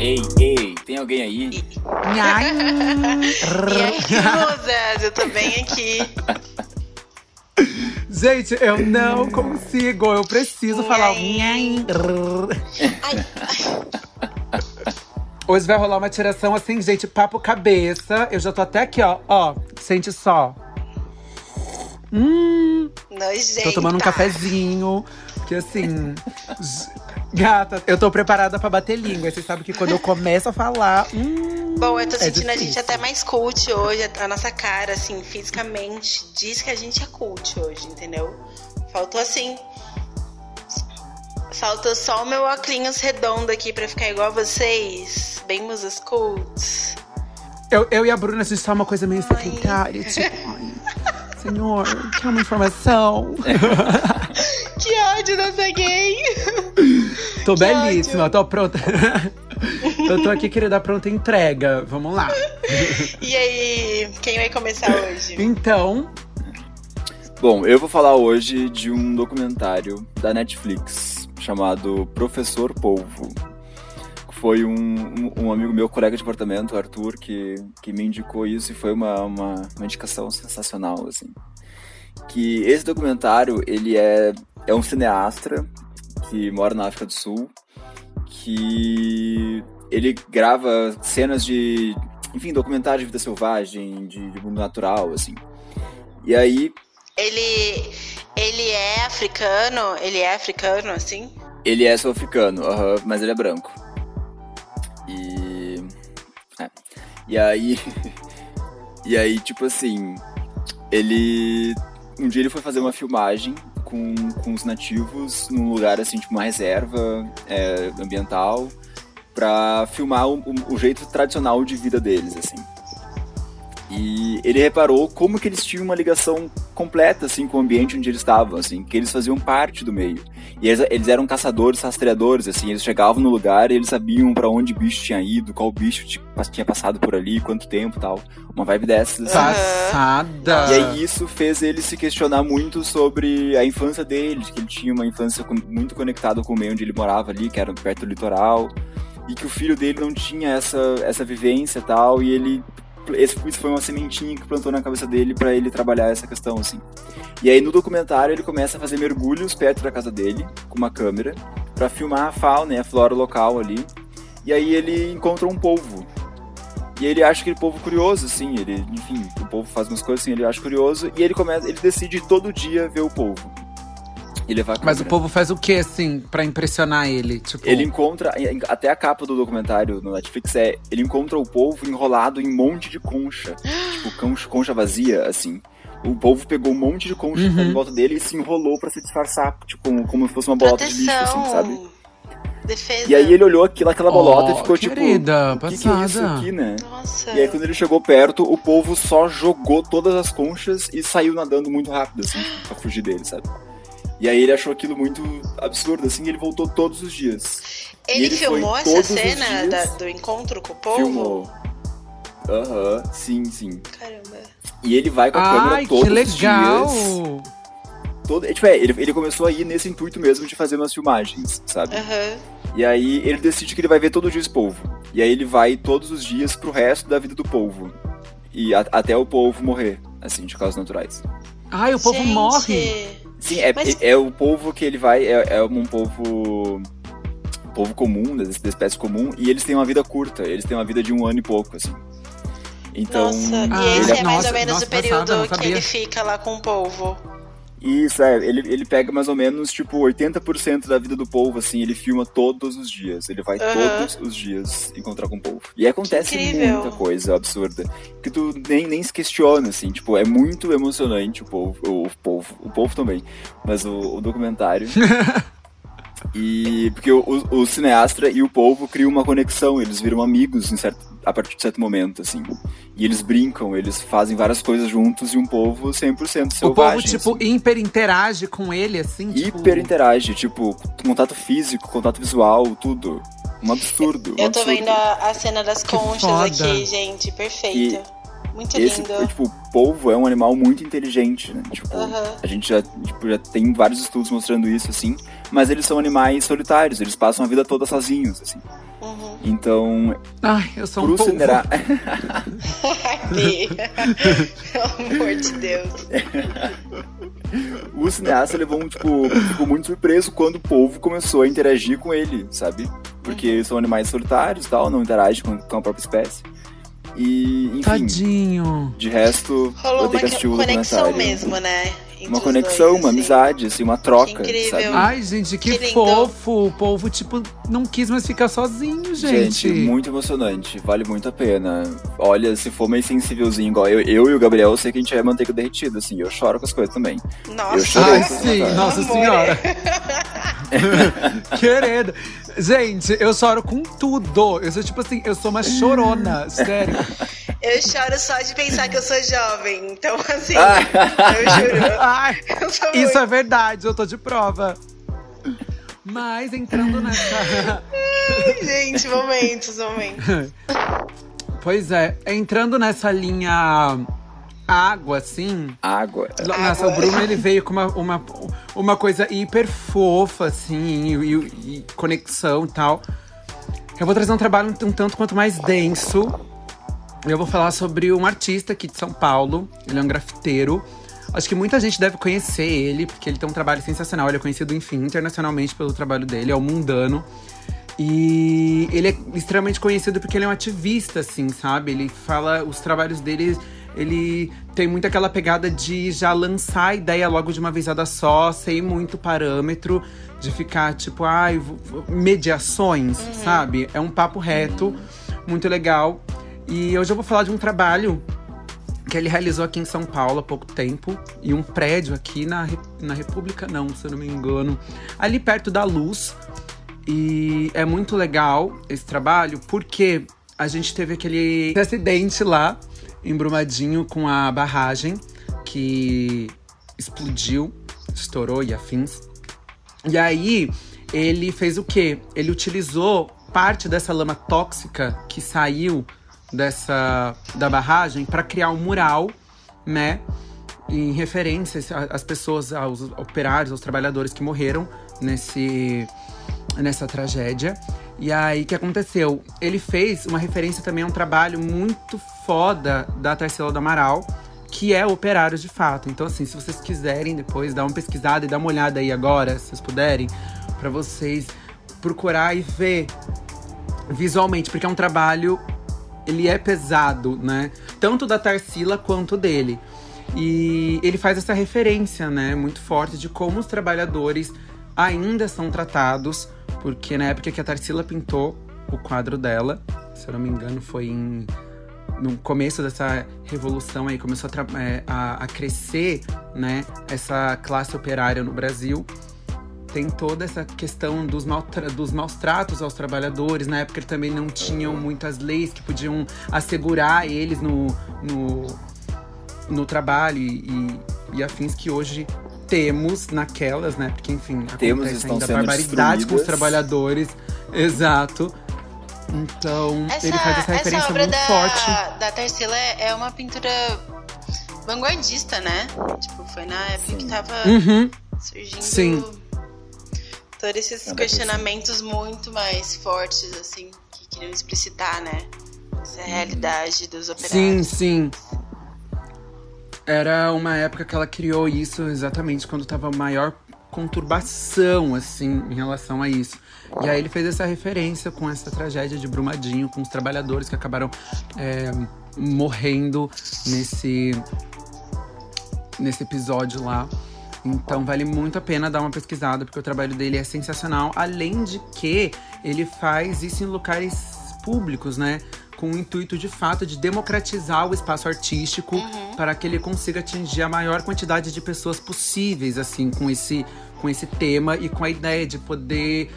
Ei, ei, tem alguém aí? E aí, musas? Eu tô bem aqui. Gente, eu não consigo, eu preciso falar. Ai. Hoje vai rolar uma tiração assim, gente, papo cabeça. Eu já tô até aqui, ó. Ó, sente só. Hum, Nojenta. tô tomando um cafezinho. Que assim. Gata, eu tô preparada pra bater língua. Você sabe que quando eu começo a falar. Hum, Bom, eu tô É sentindo a gente difícil. até mais cult hoje. A nossa cara, assim, fisicamente, diz que a gente é cult hoje, entendeu? Faltou assim. Faltou só o meu óculos redondo aqui pra ficar igual a vocês. Bem musas cults. eu, eu e a Bruna, a gente tá uma coisa meio secretária. Tipo, ai, senhor, quer uma informação? Que ódio dessa gay! Tô Que belíssima, tô pronta. eu tô aqui, querida, pronta entrega. Vamos lá. E aí, quem vai começar hoje? Então, Bom, eu vou falar hoje de um documentário da Netflix chamado Professor Polvo. Foi um, um, um amigo meu, colega de apartamento, Arthur, que, que me indicou isso e foi uma, uma, uma indicação sensacional, assim. Que esse documentário, ele é, é um cineasta que mora na África do Sul, que ele grava cenas de, enfim, documentário de vida selvagem, de, de mundo natural, assim. E aí, Ele. Ele é africano? Ele é africano, assim? Ele é sul-africano, aham, mas ele é branco. E. é. E aí. e aí, tipo assim. Ele. Um dia ele foi fazer uma filmagem com, com os nativos num lugar assim, tipo uma reserva é, ambiental, pra filmar o- o jeito tradicional de vida deles, assim. E ele reparou como que eles tinham uma ligação completa, assim, com o ambiente onde eles estavam, assim, que eles faziam parte do meio. E eles, eles eram caçadores, rastreadores, assim, eles chegavam no lugar e eles sabiam pra onde o bicho tinha ido, qual bicho ti- tinha passado por ali, quanto tempo e tal. Uma vibe dessas, assim. passada. E aí isso fez ele se questionar muito sobre a infância dele, que ele tinha uma infância muito conectada com o meio onde ele morava ali, que era perto do litoral, e que o filho dele não tinha essa, essa vivência e tal, e ele esse, isso foi uma sementinha que plantou na cabeça dele pra ele trabalhar essa questão assim. E aí no documentário ele começa a fazer mergulhos perto da casa dele com uma câmera pra filmar a fauna a flora local ali. E aí ele encontra um polvo e ele acha aquele povo curioso, assim, ele, enfim, o povo faz umas coisas assim, ele acha curioso, e ele começa, ele decide todo dia ver o povo. E levar Mas o povo faz o que, assim, pra impressionar ele? Tipo, Ele encontra, até a capa do documentário no Netflix é, ele encontra o povo enrolado em um monte de concha, tipo, concha, concha vazia, assim. O povo pegou um monte de concha Uhum. em volta dele e se enrolou pra se disfarçar, tipo, como, como se fosse uma bolota de lixo, assim, sabe? Defesa. E aí ele olhou aquilo, aquela bolota Oh, e ficou querida, tipo, o que, que é isso passada." aqui, né? Nossa. E aí quando ele chegou perto, o povo só jogou todas as conchas e saiu nadando muito rápido, assim, pra fugir dele, sabe? E aí ele achou aquilo muito absurdo, assim, e ele voltou todos os dias. Ele, ele filmou essa os cena da- do encontro com o povo? Filmou. Aham, sim, sim. Caramba. E ele vai com a câmera Ai, todos que os legal! dias. Todo, é, tipo, é, ele, ele começou a ir nesse intuito mesmo de fazer umas filmagens, sabe? Aham. E aí ele decide que ele vai ver todo dia esse povo. E aí ele vai todos os dias pro resto da vida do povo. E a- até o povo morrer, assim, de causas naturais. Ai, o povo Gente, morre. Sim, é, Mas- é o povo que ele vai, é, é um povo. povo comum, da, da espécie comum, e eles têm uma vida curta, eles têm uma vida de um ano e pouco, assim. Então. Nossa, Ah, e esse ele, é mais nossa, ou menos nossa, o período passada, que ele fica lá com o povo. Isso, é, ele, ele pega mais ou menos, tipo, 80% da vida do povo, assim, ele filma todos os dias. Ele vai Aham. todos os dias encontrar com o povo. E acontece muita coisa absurda. Que tu nem, nem se questiona, assim, tipo, é muito emocionante o povo, o, o povo, o povo também, mas o, o documentário. e porque o, o, o cineasta e o povo criam uma conexão, eles viram amigos em certo, a partir de certo momento, assim. E eles brincam, eles fazem várias coisas juntos e um povo 100% selvagem. o povo, tipo, assim hiper interage com ele, assim, tipo... hiper interage, tipo, contato físico, contato visual, tudo. Um absurdo. um Eu tô absurdo. vendo a, a cena das conchas foda. aqui, gente. Perfeita. Muito Esse, lindo. tipo, o polvo é um animal muito inteligente, né? Tipo, Aham. a gente já, tipo, já tem vários estudos mostrando isso, assim. Mas eles são animais solitários, eles passam a vida toda sozinhos, assim. Uhum. Então. Ai, eu sou um pouco. Cinerá... Pelo amor de Deus. o cineasta levou um, tipo, ficou muito surpreso quando o povo começou a interagir com ele, sabe? Porque uhum. são animais solitários e tal, não interagem com, com a própria espécie. E, enfim. Tadinho. De resto, Rolou vou ter que assistir o documentário. mesmo, né? uma conexão, dois, uma assim. amizade, assim, uma troca. Que incrível. Sabe? Ai, gente, que, que fofo. O povo, tipo, não quis mais ficar sozinho, gente. Gente, muito emocionante. Vale muito a pena. Olha, se for meio sensívelzinho, igual eu, eu e o Gabriel, eu sei que a gente é manteiga derretida, assim. Eu choro com as coisas também. Nossa. Eu chorei Ai, sim, nossa senhora. Querida. Gente, eu choro com tudo. Eu sou tipo assim, eu sou uma chorona, sério. Eu choro só de pensar que eu sou jovem. Então, assim, eu juro. Ai, eu isso muito... é verdade, eu tô de prova. Mas entrando nessa. Ai, gente, momentos, momentos. Pois é, entrando nessa linha água, assim. Água. Nossa, o Bruno ele veio com uma, uma, uma coisa hiper fofa, assim, e, e conexão e tal. Eu vou trazer um trabalho um tanto quanto mais denso. Eu vou falar sobre um artista aqui de São Paulo. Ele é um grafiteiro. Acho que muita gente deve conhecer ele, porque ele tem um trabalho sensacional. Ele é conhecido, enfim, internacionalmente pelo trabalho dele. É o Mundano. E ele é extremamente conhecido porque ele é um ativista, assim, sabe? Ele fala os trabalhos dele ele tem muito aquela pegada de já lançar a ideia logo de uma vezada só, sem muito parâmetro, de ficar tipo, ai, mediações, uhum. sabe? É um papo reto, muito legal. E hoje eu vou falar de um trabalho que ele realizou aqui em São Paulo há pouco tempo, e um prédio aqui na, na República, não, se eu não me engano, ali perto da Luz. E é muito legal esse trabalho, porque a gente teve aquele acidente lá em Brumadinho com a barragem que explodiu, estourou e afins. E aí ele fez o quê? Ele utilizou parte dessa lama tóxica que saiu dessa da barragem para criar um mural, né? Em referência às pessoas, aos operários, aos trabalhadores que morreram nesse, nessa tragédia. E aí, o que aconteceu? Ele fez uma referência também a um trabalho muito foda da Tarsila do Amaral, que é Operários de Fato. Então, assim, se vocês quiserem depois dar uma pesquisada e dar uma olhada aí agora, se vocês puderem, para vocês procurar e ver visualmente, porque é um trabalho, ele é pesado, né? Tanto da Tarsila quanto dele. E ele faz essa referência, né, muito forte de como os trabalhadores ainda são tratados porque na época que a Tarsila pintou o quadro dela, se eu não me engano, foi em no começo dessa revolução aí começou a, é, a, a, crescer, né, essa classe operária no Brasil. Tem toda essa questão dos, dos maus tratos aos trabalhadores. Na época também não tinham muitas leis que podiam assegurar eles no, no, no trabalho e, e afins que hoje temos naquelas, né? Porque, enfim, temos estão ainda barbaridade com os trabalhadores. Exato. Então, essa, ele faz essa referência essa obra muito da, forte. da Tarsila é, é uma pintura vanguardista, né? Tipo, foi na época Sim. que tava uhum. surgindo Sim. todos esses é questionamentos muito mais fortes, assim, que queriam explicitar, né? Essa realidade dos operários. Sim, sim. Era uma época que ela criou isso exatamente quando tava maior conturbação, assim, em relação a isso. E aí ele fez essa referência com essa tragédia de Brumadinho, com os trabalhadores que acabaram é, morrendo nesse, nesse episódio lá. Então vale muito a pena dar uma pesquisada, porque o trabalho dele é sensacional. Além de que ele faz isso em locais públicos, né? Com o intuito de fato de democratizar o espaço artístico uhum. para que ele consiga atingir a maior quantidade de pessoas possíveis, assim, com esse, com esse tema e com a ideia de poder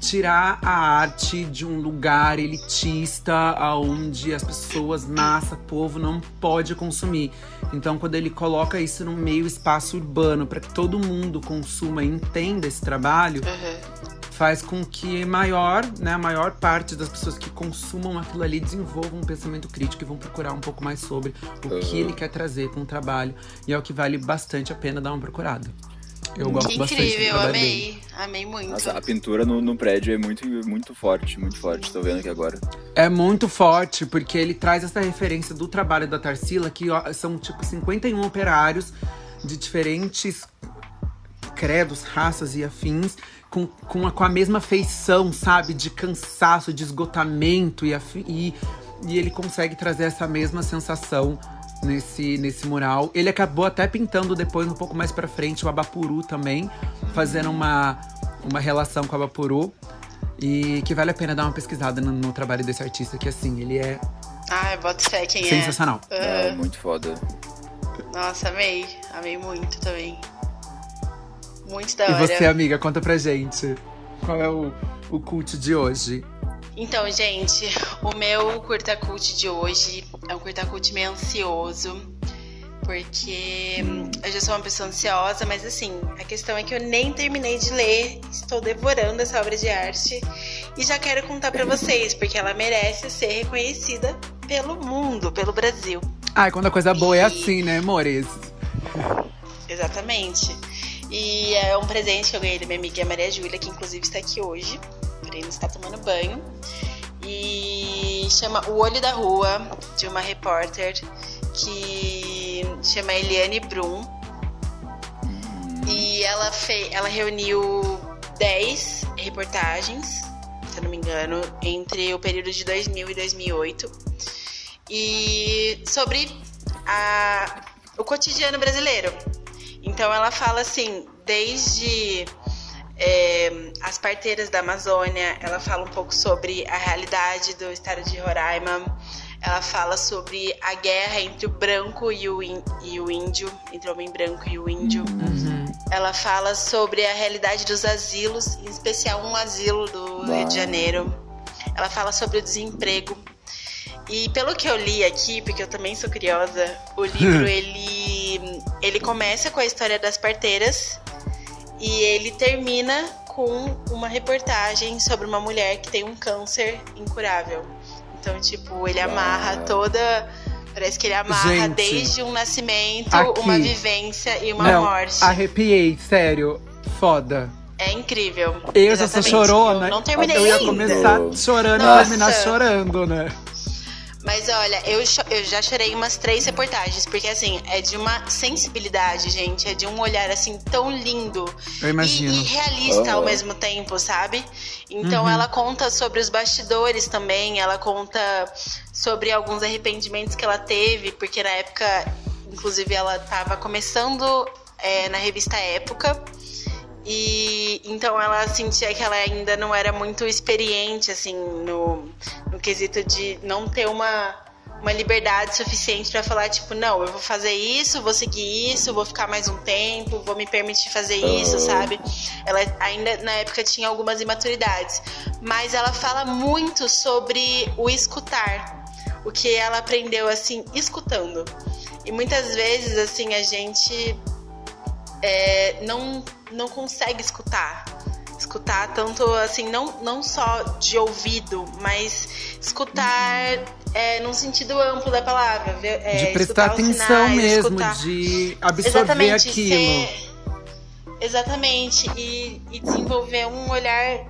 tirar a arte de um lugar elitista aonde as pessoas, massa, povo não pode consumir. Então, quando ele coloca isso no meio espaço urbano para que todo mundo consuma e entenda esse trabalho, uhum faz com que maior, né, a maior parte das pessoas que consumam aquilo ali desenvolvam um pensamento crítico e vão procurar um pouco mais sobre o uhum. que ele quer trazer com o trabalho. E é o que vale bastante a pena dar uma procurada. Eu gosto Que bastante. incrível, dele. amei. Amei muito. Nossa, a pintura no, no prédio é muito, muito forte, muito forte. Tô vendo aqui agora. É muito forte, porque ele traz essa referência do trabalho da Tarsila, que são tipo 51 operários de diferentes credos, raças e afins, com, com, a, com a mesma feição, sabe? De cansaço, de esgotamento e, e, e ele consegue trazer essa mesma sensação nesse, nesse mural. Ele acabou até pintando depois, um pouco mais pra frente, o Abapuru também, fazendo uma, uma relação com o Abapuru. E que vale a pena dar uma pesquisada no, no trabalho desse artista, que assim, ele é Ai, bota fé quem sensacional. é. É, muito foda. Ah, nossa, amei. Amei muito também. Muito da E hora. você, amiga, conta pra gente. Qual é o, o cult de hoje? Então, gente, o meu curta cult de hoje é um curta cult meio ansioso. Porque hum, eu já sou uma pessoa ansiosa, mas assim, a questão é que eu nem terminei de ler, estou devorando essa obra de arte e já quero contar pra vocês, porque ela merece ser reconhecida pelo mundo, pelo Brasil. Ai, quando a coisa boa é assim, né, amores? Exatamente. E é um presente que eu ganhei da minha amiga Maria Júlia, que inclusive está aqui hoje, não está tomando banho. E chama O Olho da Rua, de uma repórter que chama Eliane Brum. E ela, fe ela reuniu 10 reportagens, se eu não me engano, entre o período de 2000 e 2008. E sobre a, o cotidiano brasileiro. Então ela fala assim, desde é, as parteiras da Amazônia, ela fala um pouco sobre a realidade do estado de Roraima, ela fala sobre a guerra entre o branco e o, in, e o índio, entre o homem branco e o índio. Uhum. Ela fala sobre a realidade dos asilos, em especial um asilo do Rio de Janeiro. Ela fala sobre o desemprego. E pelo que eu li aqui, porque eu também sou curiosa, o livro ele ele começa com a história das parteiras e ele termina com uma reportagem sobre uma mulher que tem um câncer incurável. Então, tipo, ele amarra toda parece que ele amarra Gente, desde um nascimento, aqui. uma vivência e uma Não, morte. arrepiei, sério. Foda. É incrível. Eu já Exatamente. chorona. Eu não terminei Eu ia ainda. começar chorando e Nossa. terminar chorando, né? Mas olha, eu, eu já chorei umas três reportagens, porque assim, é de uma sensibilidade, gente, é de um olhar assim tão lindo Eu imagino. E, e realista ao Oh. mesmo tempo, sabe? Então Uhum. ela conta sobre os bastidores também, ela conta sobre alguns arrependimentos que ela teve, porque na época, inclusive, ela estava começando é, na revista Época. E então ela sentia que ela ainda não era muito experiente, assim, no, no quesito de não ter uma, uma liberdade suficiente pra falar, tipo, não, eu vou fazer isso, vou seguir isso, vou ficar mais um tempo, vou me permitir fazer isso, Ah. sabe? Ela ainda na época tinha algumas imaturidades. Mas ela fala muito sobre o escutar. O que ela aprendeu, assim, escutando. E muitas vezes, assim, a gente é, não, não consegue escutar. Escutar tanto assim, não, não só de ouvido, mas escutar é, num sentido amplo da palavra. é, de prestar atenção sinais, mesmo, escutar- de absorver Exatamente, aquilo. ser- Exatamente, e, e desenvolver um olhar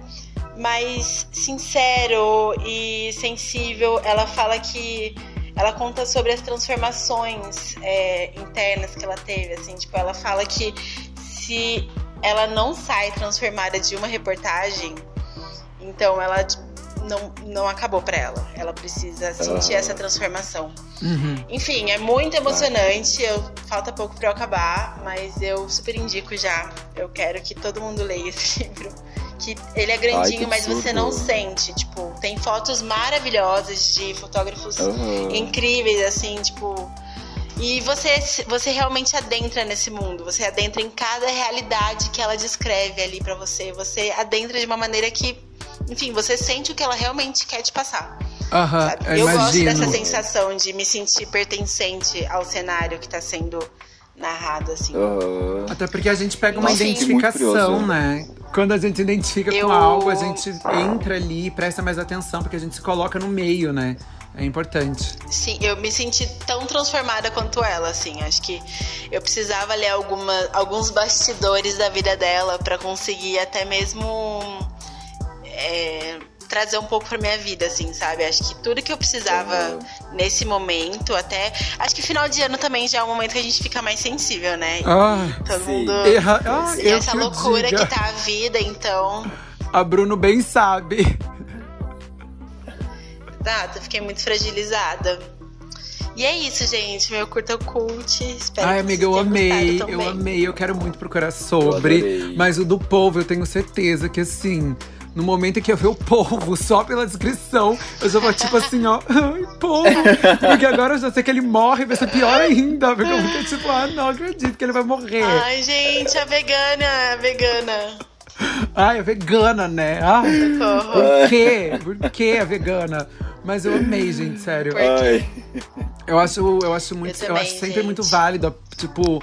mais sincero e sensível. Ela fala que ela conta sobre as transformações é, internas que ela teve, assim, tipo, ela fala que se ela não sai transformada de uma reportagem, então ela tipo, não, não acabou pra ela. Ela precisa sentir Ah. essa transformação. Uhum. Enfim, é muito emocionante. Eu, falta pouco pra eu acabar, mas eu super indico já. Eu quero que todo mundo leia esse livro. Que ele é grandinho, que mas você absurdo. não sente. Tipo, tem fotos maravilhosas de fotógrafos Aham. incríveis, assim, tipo. E você, você realmente adentra nesse mundo. Você adentra em cada realidade que ela descreve ali pra você. Você adentra de uma maneira que, enfim, você sente o que ela realmente quer te passar. Aham, eu, Eu, gosto dessa sensação de me sentir pertencente ao cenário que tá sendo narrado, assim. Aham. Até porque a gente pega uma Nossa, identificação, né? Quando a gente identifica Eu- com algo, a gente entra ali e presta mais atenção, porque a gente se coloca no meio, né? É importante. Sim, eu me senti tão transformada quanto ela, assim. Acho que eu precisava ler alguma, alguns bastidores da vida dela para conseguir até mesmo é, trazer um pouco pra minha vida, assim, sabe? Acho que tudo que eu precisava uhum. nesse momento, até. Acho que final de ano também já é um momento que a gente fica mais sensível, né? Ah, Todo sim. mundo. Erra... Ah, e essa que loucura diga. que tá a vida, então. A Bruno bem sabe. Exato, eu fiquei muito fragilizada. E é isso, gente. Meu curta cult. Espero Ai, amiga, eu amei. Eu amei. Eu quero muito procurar sobre. Mas o do povo, eu tenho certeza que assim. No momento em que eu ver o povo, só pela descrição, eu já vou tipo assim, ó, ai, povo. Porque agora eu já sei que ele morre, vai ser pior ainda. Porque eu fico tipo, ah, não acredito que ele vai morrer. Ai, gente, a vegana, a vegana. Ai, a vegana, né? Ai, por quê? Por que a vegana? Mas eu amei, gente, sério. Eu acho, eu acho muito. Eu, também, eu acho sempre gente. muito válido, tipo,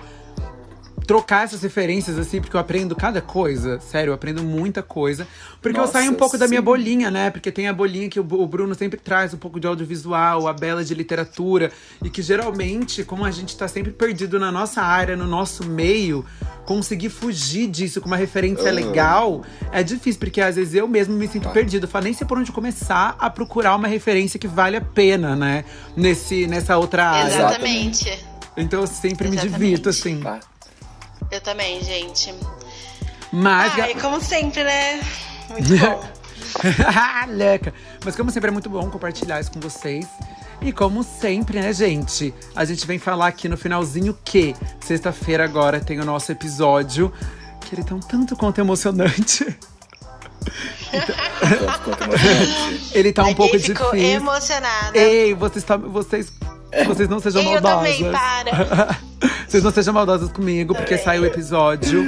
trocar essas referências, assim, porque eu aprendo cada coisa. Sério, eu aprendo muita coisa. Porque Nossa, eu saio um pouco sim. da minha bolinha, né? Porque tem a bolinha que o Bruno sempre traz um pouco de audiovisual, a Bela de literatura. E que geralmente, como a gente tá sempre perdido na nossa área, no nosso meio, conseguir fugir disso com uma referência uhum. legal é difícil, porque às vezes eu mesmo me sinto perdido. Eu falo, nem sei por onde começar a procurar uma referência que vale a pena, né? Nesse, nessa outra área. Exatamente. Então eu sempre Exatamente. me divirto, assim. Eu também, gente. Mas. Ai, como sempre, né? Muito bom. Leca. Mas como sempre é muito bom compartilhar isso com vocês. E como sempre, né, gente? A gente vem falar aqui no finalzinho que sexta-feira agora tem o nosso episódio, que ele tá um tanto quanto emocionante. ele tá um pouco ficou difícil. emocionada. Ei, vocês, tá, vocês, vocês não sejam Ei, maldosas. Eu também, para. vocês não sejam maldosas comigo, porque saiu o episódio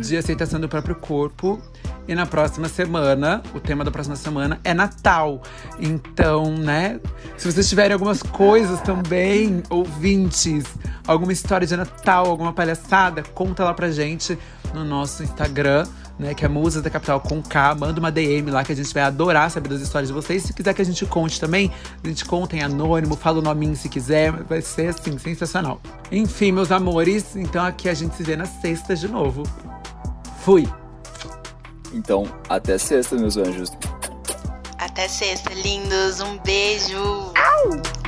de aceitação do próprio corpo. E na próxima semana, o tema da próxima semana é Natal. Então, né? Se vocês tiverem algumas coisas também, ouvintes, alguma história de Natal, alguma palhaçada, conta lá pra gente no nosso Instagram. Né, que é Musas da Capital com K. Manda uma DM lá que a gente vai adorar saber das histórias de vocês. Se quiser que a gente conte também, a gente conta em anônimo, fala o nominho se quiser. Vai ser assim, sensacional. Enfim, meus amores, então aqui a gente se vê na sexta de novo. Fui! Então, até sexta, meus anjos. Até sexta, lindos. Um beijo. Au!